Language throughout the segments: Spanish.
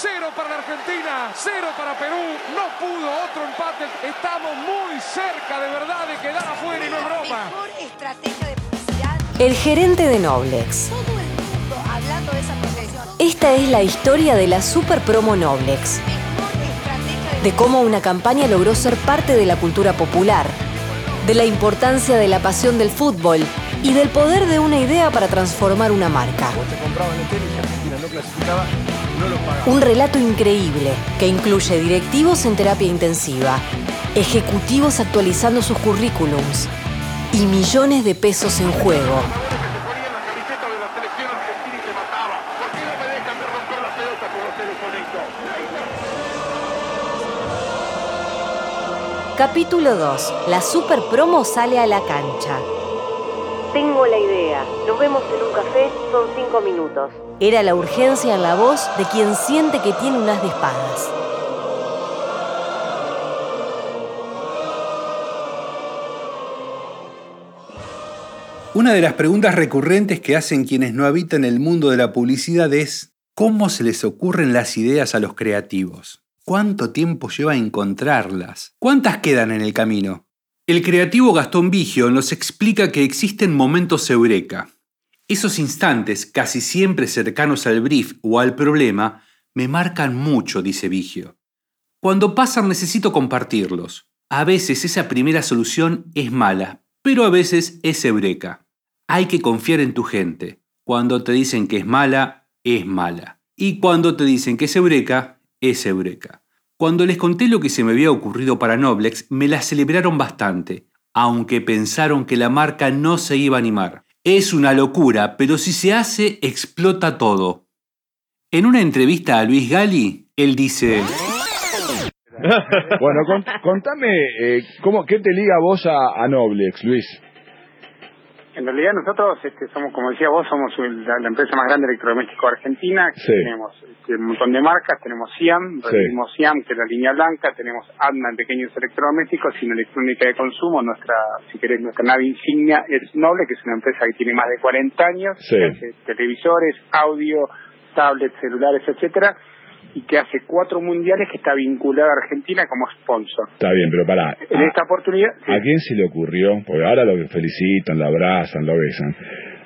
cero para la Argentina, cero para Perú. No pudo otro empate. Estamos muy cerca de verdad de quedar afuera y no es broma. Mejor estrategia de publicidad. El gerente de Noblex. Todo el mundo hablando de esa profesión. Esta es la historia de la super promo Noblex, de cómo una campaña logró ser parte de la cultura popular, de la importancia de la pasión del fútbol y del poder de una idea para transformar una marca. Un relato increíble que incluye directivos en terapia intensiva, ejecutivos actualizando sus currículums y millones de pesos en juego. Capítulo 2. La super promo sale a la cancha. Tengo la idea. Nos vemos en un café, son cinco minutos. Era la urgencia en la voz de quien siente que tiene unas de espadas. Una de las preguntas recurrentes que hacen quienes no habitan el mundo de la publicidad es ¿cómo se les ocurren las ideas a los creativos? ¿Cuánto tiempo lleva a encontrarlas? ¿Cuántas quedan en el camino? El creativo Gastón Vigio nos explica que existen momentos eureka. Esos instantes, casi siempre cercanos al brief o al problema, me marcan mucho, dice Vigio. Cuando pasan necesito compartirlos. A veces esa primera solución es mala, pero a veces es eureka. Hay que confiar en tu gente. Cuando te dicen que es mala, es mala. Y cuando te dicen que es eureka, es eureka. Cuando les conté lo que se me había ocurrido para Noblex, me la celebraron bastante, aunque pensaron que la marca no se iba a animar. Es una locura, pero si se hace, explota todo. En una entrevista a Luis Gali, él dice... Bueno, cont- contame, eh, ¿cómo, ¿qué te liga vos a Noblex, Luis? En realidad nosotros este, somos, como decía vos, somos la, la empresa más grande de electrodoméstico Argentina. que Sí. Tenemos este, un montón de marcas, tenemos SIAM, Sí. recibimos SIAM, que es la línea blanca, tenemos ADNA en pequeños electrodomésticos en electrónica de consumo, nuestra, si querés, nuestra nave insignia es Noble, que es una empresa que tiene más de 40 años, Sí. que hace televisores, audio, tablets, celulares, etcétera, y que hace cuatro mundiales que está vinculada a Argentina como sponsor. Está bien, pero pará. En esta oportunidad. ¿A quién se le ocurrió? Porque ahora lo felicitan, lo abrazan, lo besan.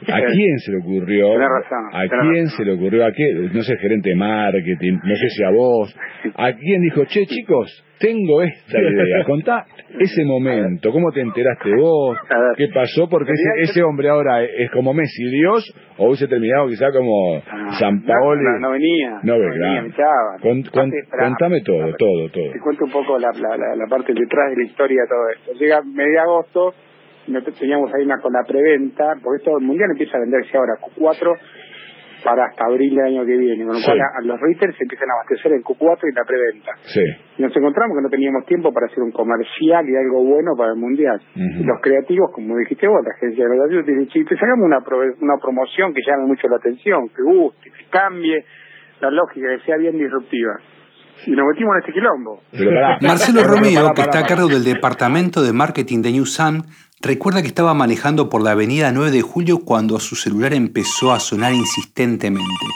¿A quién se le ocurrió? Razón, ¿A quién razón. se le ocurrió? ¿A qué? No sé, gerente de marketing, no sé si a vos. ¿A quién dijo, che, chicos, tengo esta idea? Contá ese momento, ¿cómo te enteraste vos? ¿Qué pasó? Porque ese, ese hombre ahora es como Messi, Dios, o hubiese terminado quizá como Ah, San no, Paoli. No, no venía. No, venía, venía. me echaban. Con- con- Aparte, esperá, contame todo, todo, todo. Te cuento un poco la, la, la, parte detrás de la historia de todo esto. Llega medio agosto, nosotros teníamos ahí una con la preventa, porque esto el mundial empieza a venderse ahora Q4 para hasta abril del año que viene, con lo Sí. cual a, a los retailers se empiezan a abastecer en Q4 y la preventa. Sí. Y nos encontramos que no teníamos tiempo para hacer un comercial y algo bueno para el mundial. Los creativos, como dijiste vos, la agencia de verdad, dicen, "Che, pues hagamos una, prove- una promoción que llame mucho la atención, que guste, que cambie la lógica, que sea bien disruptiva. Y nos metimos en este quilombo. Marcelo Romeo, que está a cargo del departamento de marketing de New Sun, recuerda que estaba manejando por la avenida 9 de julio cuando su celular empezó a sonar insistentemente.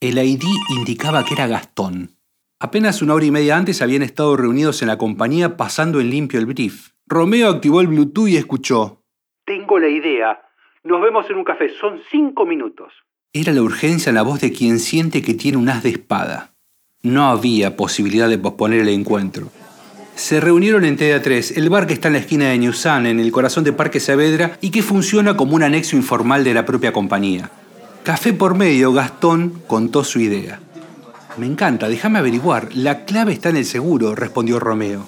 El ID indicaba que era Gastón. Apenas una hora y media antes habían estado reunidos en la compañía pasando en limpio el brief. Romeo activó el Bluetooth y escuchó. Tengo la idea. Nos vemos en un café. Son cinco minutos. Era la urgencia en la voz de quien siente que tiene un as de espada. No había posibilidad de posponer el encuentro. Se reunieron en TDA3, el bar que está en la esquina de New Sun, en el corazón de Parque Saavedra, y que funciona como un anexo informal de la propia compañía. Café por medio, Gastón contó su idea. Me encanta, déjame averiguar. La clave está en el seguro, respondió Romeo.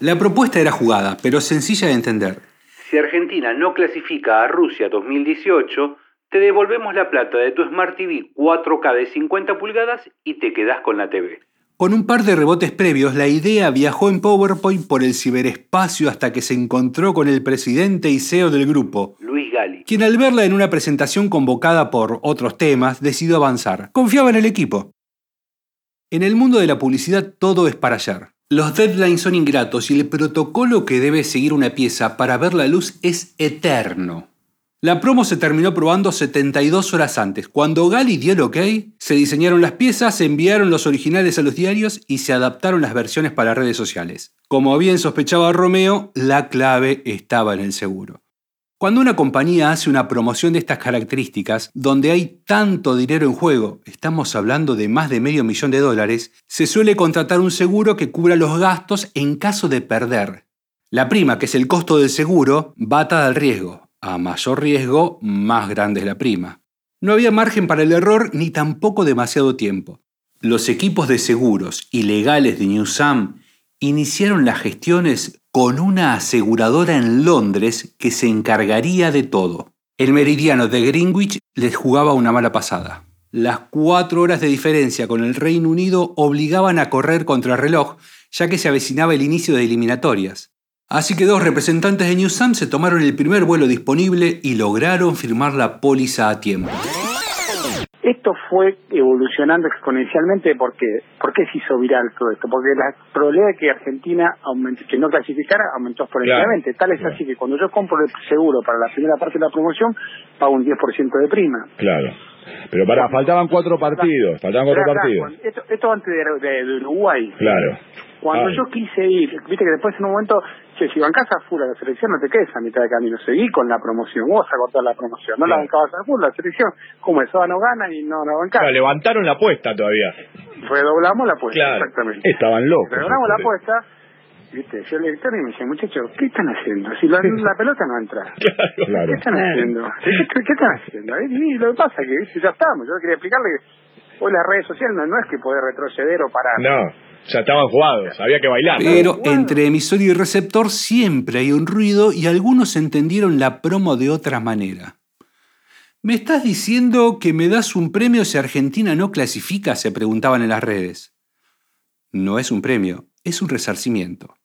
La propuesta era jugada, pero sencilla de entender. Si Argentina no clasifica a Rusia 2018, te devolvemos la plata de tu Smart TV 4K de 50 pulgadas y te quedás con la TV. Con un par de rebotes previos, la idea viajó en PowerPoint por el ciberespacio hasta que se encontró con el presidente y CEO del grupo, Luis Gali, quien al verla en una presentación convocada por otros temas, decidió avanzar. Confiaba en el equipo. En el mundo de la publicidad todo es para ayer. Los deadlines son ingratos y el protocolo que debe seguir una pieza para ver la luz es eterno. La promo se terminó probando 72 horas antes. Cuando Gali dio el ok, se diseñaron las piezas, se enviaron los originales a los diarios y se adaptaron las versiones para redes sociales. Como bien sospechaba Romeo, la clave estaba en el seguro. Cuando una compañía hace una promoción de estas características, donde hay tanto dinero en juego, estamos hablando de más de medio millón de dólares, se suele contratar un seguro que cubra los gastos en caso de perder. La prima, que es el costo del seguro, va atada al riesgo. A mayor riesgo, más grande es la prima. No había margen para el error ni tampoco demasiado tiempo. Los equipos de seguros y legales de Newsam iniciaron las gestiones con una aseguradora en Londres que se encargaría de todo. El meridiano de Greenwich les jugaba una mala pasada. Las cuatro horas de diferencia con el Reino Unido obligaban a correr contra el reloj, ya que se avecinaba el inicio de eliminatorias. Así que dos representantes de Newsam se tomaron el primer vuelo disponible y lograron firmar la póliza a tiempo. Esto fue evolucionando exponencialmente porque ¿por qué se hizo viral todo esto? Porque la probabilidad de que Argentina aumente, que no clasificara aumentó exponencialmente. Tal es así que cuando yo compro el seguro para la primera parte de la promoción, pago un 10% de prima. Claro. Pero para, faltaban cuatro partidos, faltaban cuatro partidos. Esto, esto antes de, de Uruguay. Claro. Cuando yo quise ir, viste que después en un momento, che, si bancás a full a la selección no te quedes a mitad de camino, seguí con la promoción, vos a cortar la promoción, no la bancabas a full la selección, como eso no gana y no la bancás. levantaron la apuesta todavía. Redoblamos la apuesta, exactamente. Estaban locos. Redoblamos la apuesta, viste, yo le director y me dice, muchachos, ¿qué están haciendo? Si la, la pelota no entra. Claro. ¿Qué están haciendo? ¿Qué, qué están haciendo? Y lo que pasa es que ¿viste? ya estamos, yo quería explicarle que hoy las redes sociales no, no es que poder retroceder o parar. No. Ya estaban jugados, había que bailar. Pero entre emisor y receptor siempre hay un ruido y algunos entendieron la promo de otra manera. ¿Me estás diciendo que me das un premio si Argentina no clasifica? se preguntaban en las redes. No es un premio, es un resarcimiento.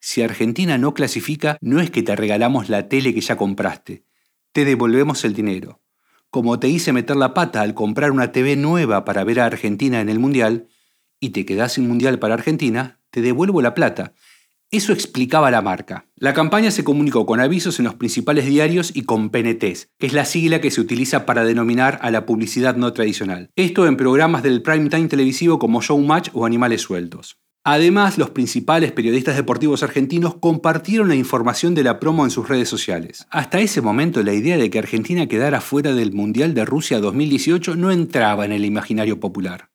Si Argentina no clasifica, no es que te regalamos la tele que ya compraste, te devolvemos el dinero. Como te hice meter la pata al comprar una TV nueva para ver a Argentina en el Mundial, y te quedás sin mundial para Argentina, te devuelvo la plata. Eso explicaba la marca. La campaña se comunicó con avisos en los principales diarios y con PNTs, que es la sigla que se utiliza para denominar a la publicidad no tradicional. Esto en programas del prime time televisivo como Showmatch o Animales Sueltos. Además, los principales periodistas deportivos argentinos compartieron la información de la promo en sus redes sociales. Hasta ese momento la idea de que Argentina quedara fuera del Mundial de Rusia 2018 no entraba en el imaginario popular.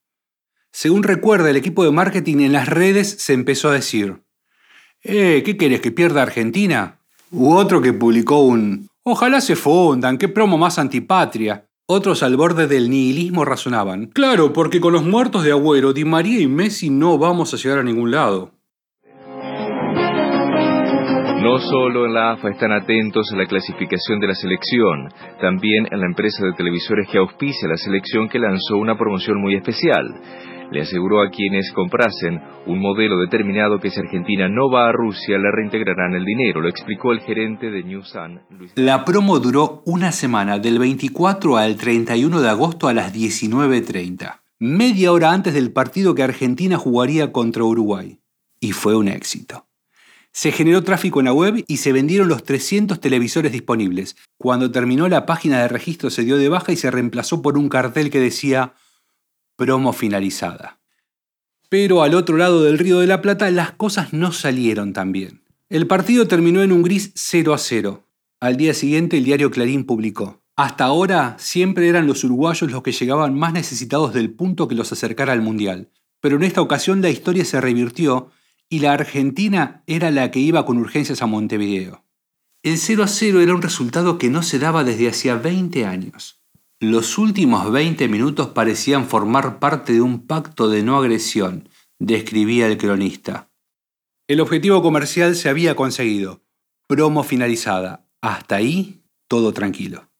Según recuerda el equipo de marketing en las redes, se empezó a decir, eh, ¿qué querés que pierda Argentina? U otro que publicó un, ojalá se fundan, qué promo más antipatria. Otros al borde del nihilismo razonaban, claro, porque con los muertos de Agüero, Di María y Messi no vamos a llegar a ningún lado. No solo en la AFA están atentos a la clasificación de la selección, también en la empresa de televisores que auspicia la selección que lanzó una promoción muy especial le aseguró a quienes comprasen un modelo determinado que si Argentina no va a Rusia le reintegrarán el dinero, lo explicó el gerente de New Sun. La promo duró una semana, del 24 al 31 de agosto a las 19.30, media hora antes del partido que Argentina jugaría contra Uruguay. Y fue un éxito. Se generó tráfico en la web y se vendieron los 300 televisores disponibles. Cuando terminó la página de registro se dio de baja y se reemplazó por un cartel que decía promo finalizada. Pero al otro lado del Río de la Plata las cosas no salieron tan bien. El partido terminó en un gris 0 a 0. Al día siguiente el diario Clarín publicó. Hasta ahora siempre eran los uruguayos los que llegaban más necesitados del punto que los acercara al Mundial. Pero en esta ocasión la historia se revirtió y la Argentina era la que iba con urgencias a Montevideo. El 0 a 0 era un resultado que no se daba desde hacía 20 años. Los últimos 20 minutos parecían formar parte de un pacto de no agresión, describía el cronista. El objetivo comercial se había conseguido. Promo finalizada. Hasta ahí, todo tranquilo.